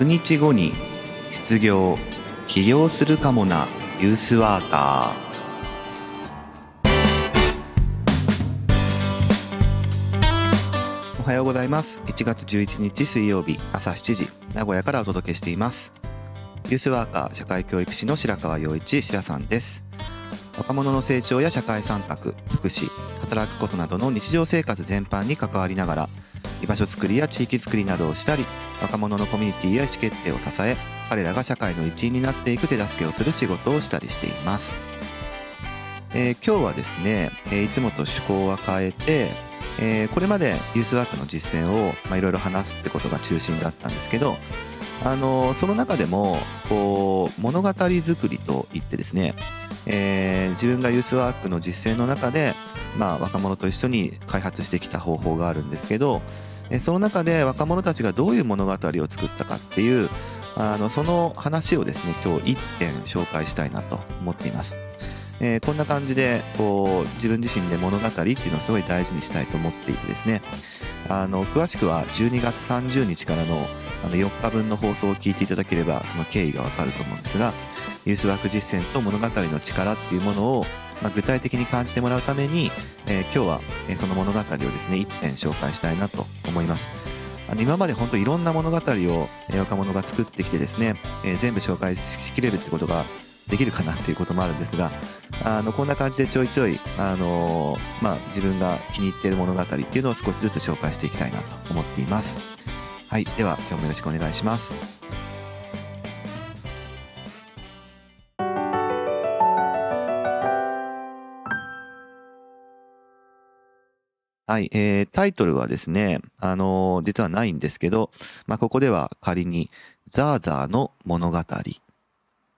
100日後に失業起業するかもなユースワーカー。おはようございます。1月11日水曜日朝7時名古屋からお届けしています。ユースワーカー社会教育士の白川陽一白さんです。若者の成長や社会参画福祉働くことなどの日常生活全般に関わりながら居場所づくりや地域づくりなどをしたり若者のコミュニティや意思決定を支え彼らが社会の一員になっていく手助けをする仕事をしたりしています、えー、今日はですね、えー、いつもと趣向は変えて、えー、これまでユースワークの実践をいろいろ話すってことが中心だったんですけどあのその中でもこう物語作りといってですね、えー、自分がユースワークの実践の中で、まあ、若者と一緒に開発してきた方法があるんですけどその中で若者たちがどういう物語を作ったかっていうあのその話をですね今日1点紹介したいなと思っています、えー、こんな感じでこう自分自身で物語っていうのをすごい大事にしたいと思っていてですね。あの詳しくは12月30日からのあの4日分の放送を聞いていただければその経緯がわかると思うんですがユースワーク実践と物語の力っていうものを、まあ、具体的に感じてもらうために、えー、今日は、えその物語をですね1点紹介したいなと思います。あの今まで本当いろんな物語を、え若者が作ってきてですね、え、全部紹介しきれるってことができるかなっていうこともあるんですがあのこんな感じでちょいちょい、あのー、まあ、自分が気に入っている物語っていうのを少しずつ紹介していきたいなと思っています。はい。では今日もよろしくお願いします。はい、えー、タイトルはですね、あのー、実はないんですけど、まあ、ここでは仮に、ザーザーの物語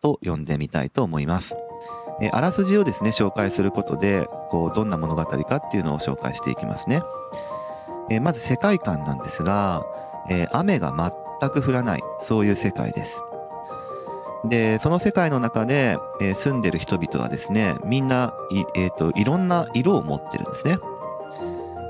と呼んでみたいと思います。えー、あらすじをですね、紹介することで、こう、どんな物語かっていうのを紹介していきますね。えー、まず世界観なんですが、えー、雨が全く降らない、そういう世界です。で、その世界の中で、えー、住んでる人々はですね、みんな、い,、えーと、いろんな色を持ってるんですね。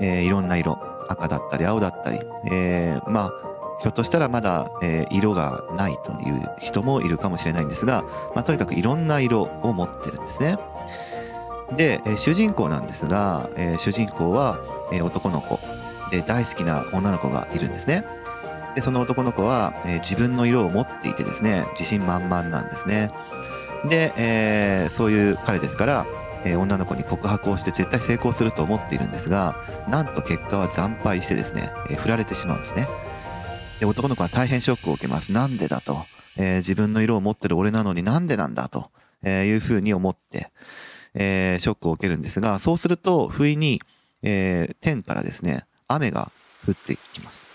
えー、いろんな色、赤だったり青だったり、えー、まあ、ひょっとしたらまだ、えー、色がないという人もいるかもしれないんですが、まあ、とにかくいろんな色を持ってるんですね。で、えー、主人公なんですが、えー、主人公は、えー、男の子で大好きな女の子がいるんですね。で、その男の子は、えー、自分の色を持っていてですね、自信満々なんですね。で、えー、そういう彼ですから、えー、女の子に告白をして絶対成功すると思っているんですが、なんと結果は惨敗してですね、えー、振られてしまうんですね。で、男の子は大変ショックを受けます。なんでだと。えー、自分の色を持ってる俺なのになんでなんだと、えいうふうに思って、えショックを受けるんですが、そうすると、不意に、え天からですね、雨が降ってきます。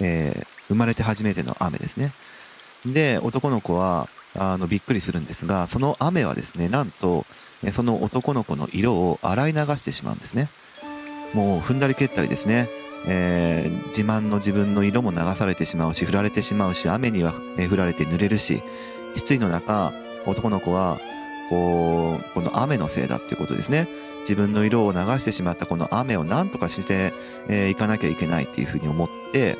え生まれて初めての雨ですね。で、男の子は、あの、びっくりするんですが、その雨はですね、なんと、その男の子の色を洗い流してしまうんですね。もう踏んだり蹴ったりですね。えー、自慢の自分の色も流されてしまうし、振られてしまうし、雨には降られて濡れるし、失意の中、男の子は、こう、この雨のせいだっていうことですね。自分の色を流してしまったこの雨を何とかして、えー、かなきゃいけないっていうふうに思って、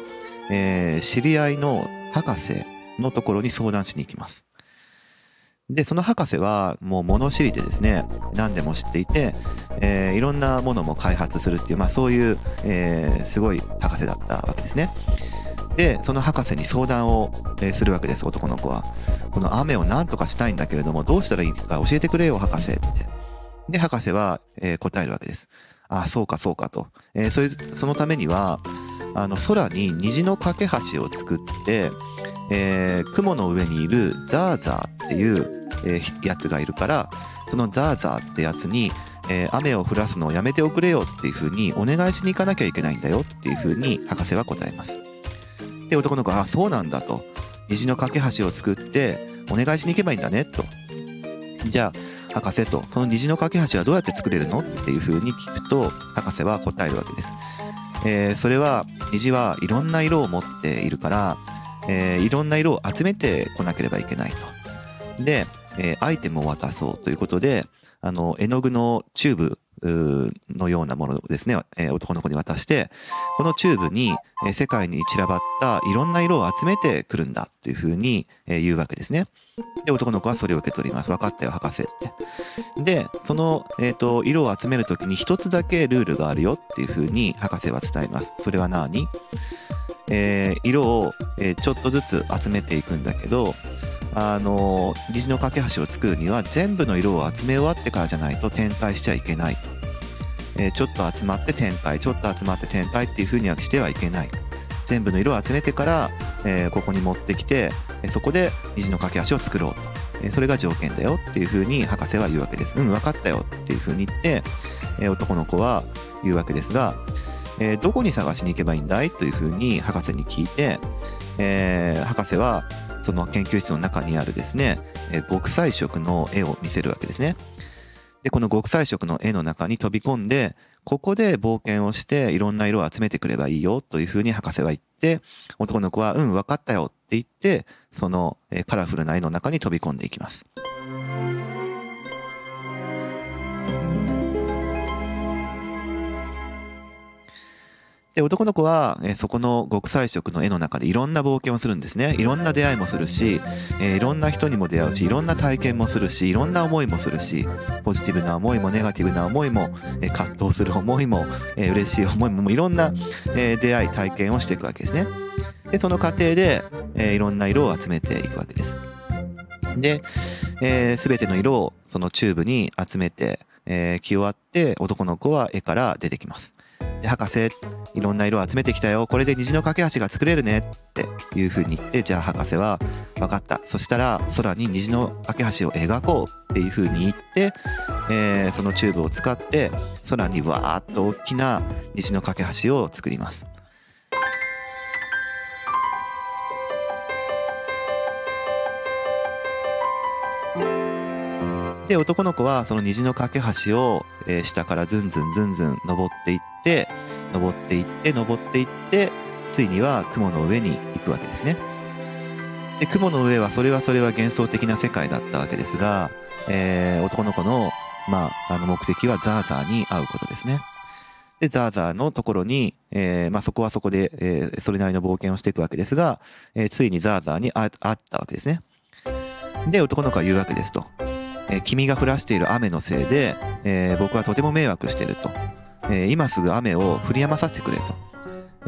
えー、知り合いの博士のところに相談しに行きます。で、その博士はもう物知りでですね、何でも知っていて、えー、いろんなものも開発するっていう、まあそういう、えー、すごい博士だったわけですね。で、その博士に相談を、するわけです、男の子は。この雨を何とかしたいんだけれども、どうしたらいいか教えてくれよ、博士って。で、博士は、えー、答えるわけです。ああ、そうか、そうかと。えー、それ、そのためには、あの、空に虹の架け橋を作って、えー、雲の上にいるザーザーっていう、えー、やつがいるから、そのザーザーってやつに、えー、雨を降らすのをやめておくれよっていう風にお願いしに行かなきゃいけないんだよっていう風に博士は答えます。で、男の子は、あ、そうなんだと。虹の架け橋を作ってお願いしに行けばいいんだねと。じゃあ、博士と、その虹の架け橋はどうやって作れるのっていう風に聞くと、博士は答えるわけです。えー、それは、虹はいろんな色を持っているから、えー、いろんな色を集めてこなければいけないと。で、えー、アイテムを渡そうということで、あの、絵の具のチューブのようなものをですね、えー、男の子に渡して、このチューブに、えー、世界に散らばったいろんな色を集めてくるんだというふうに、えー、言うわけですね。で、男の子はそれを受け取ります。分かったよ、博士って。で、その、えっ、ー、と、色を集めるときに一つだけルールがあるよっていうふうに博士は伝えます。それは何？えー、色を、えー、ちょっとずつ集めていくんだけど、あの虹の架け橋を作るには全部の色を集め終わってからじゃないと展開しちゃいけない、えー、ちょっと集まって展開ちょっと集まって展開っていう風にはしてはいけない。全部の色を集めてから、えー、ここに持ってきてそこで虹の架け橋を作ろうと、えー、それが条件だよっていう風に博士は言うわけです。うん分かったよっていう風に言って、え男の子は言うわけですが、えどこに探しに行けばいいんだい？という風に博士に聞いて、え博士はその研究室の中にあるですね、え極彩色の絵を見せるわけですね。で、この極彩色の絵の中に飛び込んで、ここで冒険をしていろんな色を集めてくればいいよというふうに博士は言って、男の子は、うん、わかったよって言って、そのカラフルな絵の中に飛び込んでいきます。で、男の子は、えー、そこの極彩色の絵の中でいろんな冒険をするんですね。いろんな出会いもするし、えー、いろんな人にも出会うし、いろんな体験もするし、いろんな思いもするし、ポジティブな思いもネガティブな思いも、えー、葛藤する思いも、えー、嬉しい思いも、いろんな、えー、出会い、体験をしていくわけですね。で、その過程で、えー、いろんな色を集めていくわけです。で、えー、ての色をそのチューブに集めて、えー、着終わって男の子は絵から出てきます。で、博士、いろんな色を集めてきたよ。これで虹の架け橋が作れるねっていう風に言って、じゃあ博士は、分かった。そしたら空に虹の架け橋を描こうっていう風に言って、えー、そのチューブを使って空にわーっと大きな虹の架け橋を作ります。で、男の子はその虹の架け橋を、え下からずんずんずんずん登っていって、登っていって、登っていって、ついには雲の上に行くわけですね。で、雲の上は、それはそれは幻想的な世界だったわけですが、えー、男の子の、まあ、あの目的はザーザーに会うことですね。で、ザーザーのところに、えー、まあ、そこはそこで、えー、それなりの冒険をしていくわけですが、えー、ついにザーザーに会ったわけですね。で、男の子は言うわけですと。えー、君が降らしている雨のせいで、えー、僕はとても迷惑してると。えー、今すぐ雨を降り止まさせてくれと。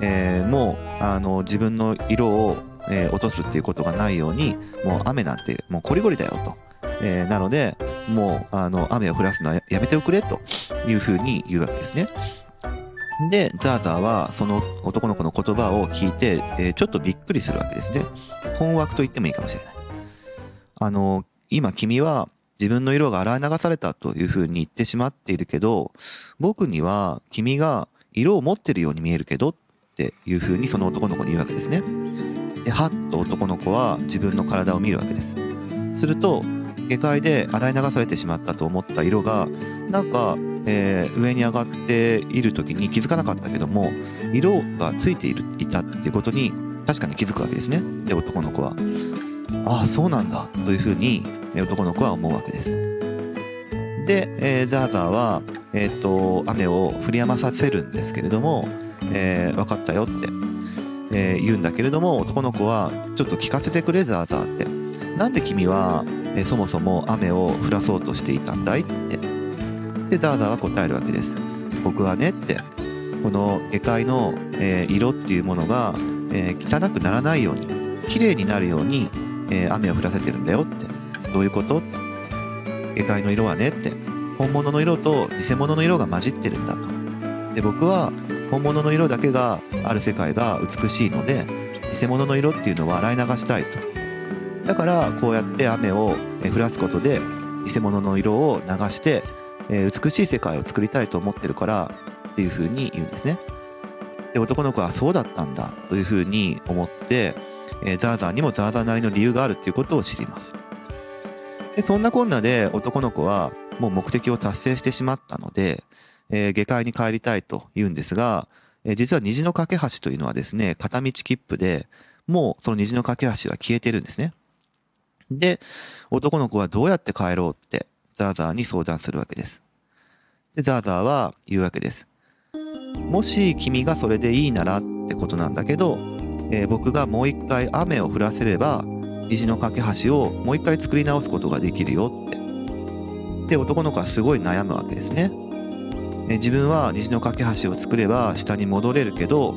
えー、もう、あの、自分の色を、えー、落とすっていうことがないように、もう雨なんて、もうこりごりだよと。えー、なので、もう、あの、雨を降らすのはやめておくれというふうに言うわけですね。で、ザーザーはその男の子の言葉を聞いて、えー、ちょっとびっくりするわけですね。困惑と言ってもいいかもしれない。あの、今君は自分の色が洗い流されたというふうに言ってしまっているけど、僕には君が色を持ってるように見えるけどっていうふうにその男の子に言うわけですね。で、はっと男の子は自分の体を見るわけです。すると、下界で洗い流されてしまったと思った色が、なんか、えー、上に上がっている時に気づかなかったけども、色がついているいたっていうことに確かに気づくわけですね。で、男の子は。ああ、そうなんだというふうに男の子は思うわけです。で、えー、ザーザーは、え、ー、と、雨を降り止まさせるんですけれども、えー、分かったよって、えー、言うんだけれども、男の子は、ちょっと聞かせてくれ、ザーザーって。なんで君は、えー、そもそも雨を降らそうとしていたんだいって。で、ザーザーは答えるわけです。僕はねって、この下界の、えー、色っていうものが、えー、汚くならないように、綺麗になるように、えー、雨を降らせてるんだよって。どういうこと？下界の色はねって。本物の色と偽物の色が混じってるんだと。で、僕は本物の色だけがある世界が美しいので、偽物の色っていうのは洗い流したいと。だからこうやって雨を降らすことで偽物の色を流して、え美しい世界を作りたいと思ってるからっていうふうに言うんですね。で、男の子はそうだったんだというふうに思って、えザーザーにもザーザーなりの理由があるっていうことを知ります。で、そんなこんなで男の子はもう目的を達成してしまったので、えー、下界に帰りたいと言うんですが、えー、実は虹の架け橋というのはですね、片道切符で、もうその虹の架け橋は消えてるんですね。で、男の子はどうやって帰ろうってザーザーに相談するわけです。で、ザーザーは言うわけです。もし君がそれでいいならってことなんだけど、えー、僕がもう一回雨を降らせれば虹の架け橋をもう一回作り直すことができるよって。で、男の子はすごい悩むわけですね。えー、自分は虹の架け橋を作れば下に戻れるけど、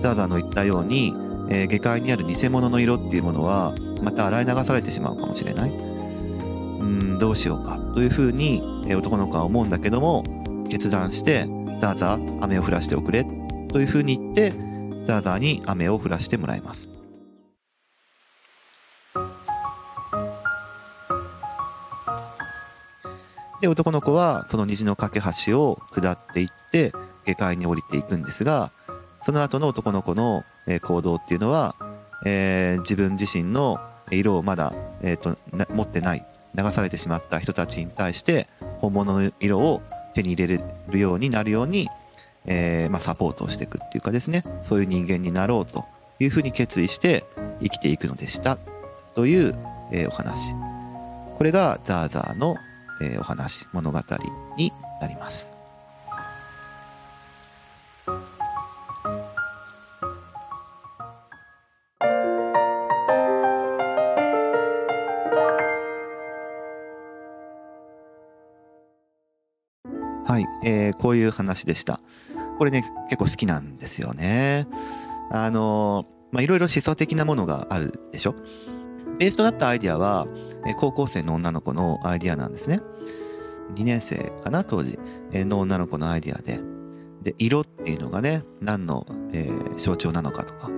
ザーザーの言ったように、えー、下界にある偽物の色っていうものはまた洗い流されてしまうかもしれない。うん、どうしようかというふうに、えー、男の子は思うんだけども、決断して、ザーザー雨を降らしておくれというふうに言って、ザーザーに雨を降らしてもらいます。で、男の子はその虹の架け橋を下っていって下界に降りていくんですが、その後の男の子の行動っていうのは、えー、自分自身の色をまだ、えーと、持ってない流されてしまった人たちに対して本物の色を手に入れるようになるように、えー、まあ、サポートをしていくっていうかですねそういう人間になろうというふうに決意して生きていくのでしたという、えー、お話。これがザーザーの、えー、お話物語になりますはい、えー、こういう話でした。これね、結構好きなんですよね。あの、まあ、いろいろ思想的なものがあるでしょ。ベースとなったアイディアは、え高校生の女の子のアイディアなんですね。2年生かな、当時、の女の子のアイディアで。で、色っていうのがね、何の、えー、象徴なのかとか、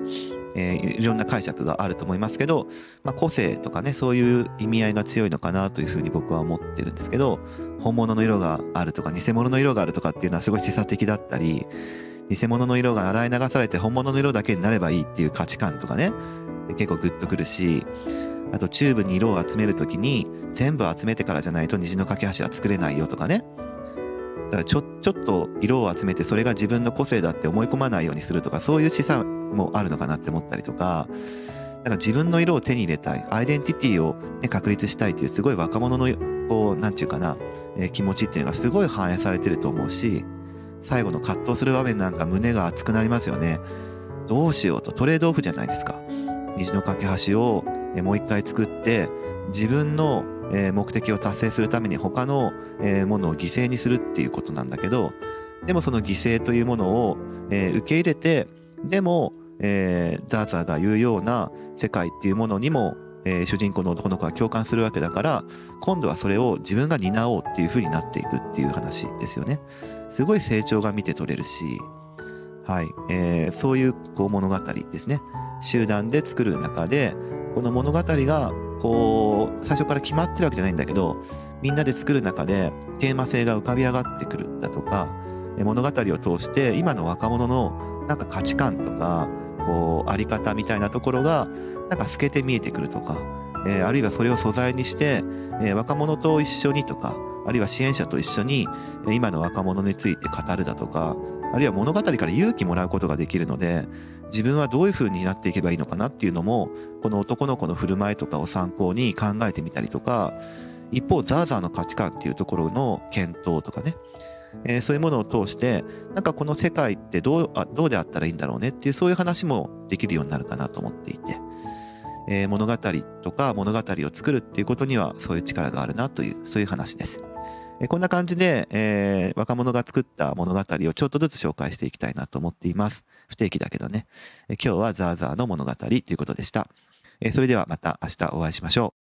えー、いろんな解釈があると思いますけど、まあ、個性とかね、そういう意味合いが強いのかなというふうに僕は思ってるんですけど、本物の色があるとか偽物の色があるとかっていうのはすごい示唆的だったり偽物の色が洗い流されて本物の色だけになればいいっていう価値観とかね結構グッとくるしあとチューブに色を集める時に全部集めてからじゃないと虹の架け橋は作れないよとかねだからちょちょっと色を集めてそれが自分の個性だって思い込まないようにするとかそういう示唆もあるのかなって思ったりとかだか自分の色を手に入れたいアイデンティティを、ね、確立したいというすごい若者のこう、なんていうかな、えー、気持ちっていうのがすごい反映されてると思うし、最後の葛藤する場面なんか胸が熱くなりますよね。どうしようと、トレードオフじゃないですか。虹の架け橋をもう一回作って、自分の目的を達成するために他のものを犠牲にするっていうことなんだけど、でもその犠牲というものを受け入れて、でも、ザーザーが言うような世界っていうものにも、主人公の男の子が共感するわけだから今度はそれを自分が担おうっていう風になっていくっていう話ですよね。すごい成長が見て取れるし、はいえー、そういうこう物語ですね。集団で作る中でこの物語がこう最初から決まってるわけじゃないんだけどみんなで作る中でテーマ性が浮かび上がってくるだとか物語を通して今の若者のなんか価値観とかこうあり方みたいなところがなんか透けて見えてくるとか、えー、あるいはそれを素材にして、えー、若者と一緒にとか、あるいは支援者と一緒に、今の若者について語るだとか、あるいは物語から勇気もらうことができるので、自分はどういう風になっていけばいいのかなっていうのも、この男の子の振る舞いとかを参考に考えてみたりとか、一方、ザーザーの価値観っていうところの検討とかね、えー、そういうものを通して、なんかこの世界ってどうあどうであったらいいんだろうねっていうそういう話もできるようになるかなと思っていて、えー、物語とか物語を作るっていうことにはそういう力があるなという、そういう話です。え、こんな感じで、えー、若者が作った物語をちょっとずつ紹介していきたいなと思っています。不定期だけどね。え今日はザーザーの物語ということでした。えそれではまた明日お会いしましょう。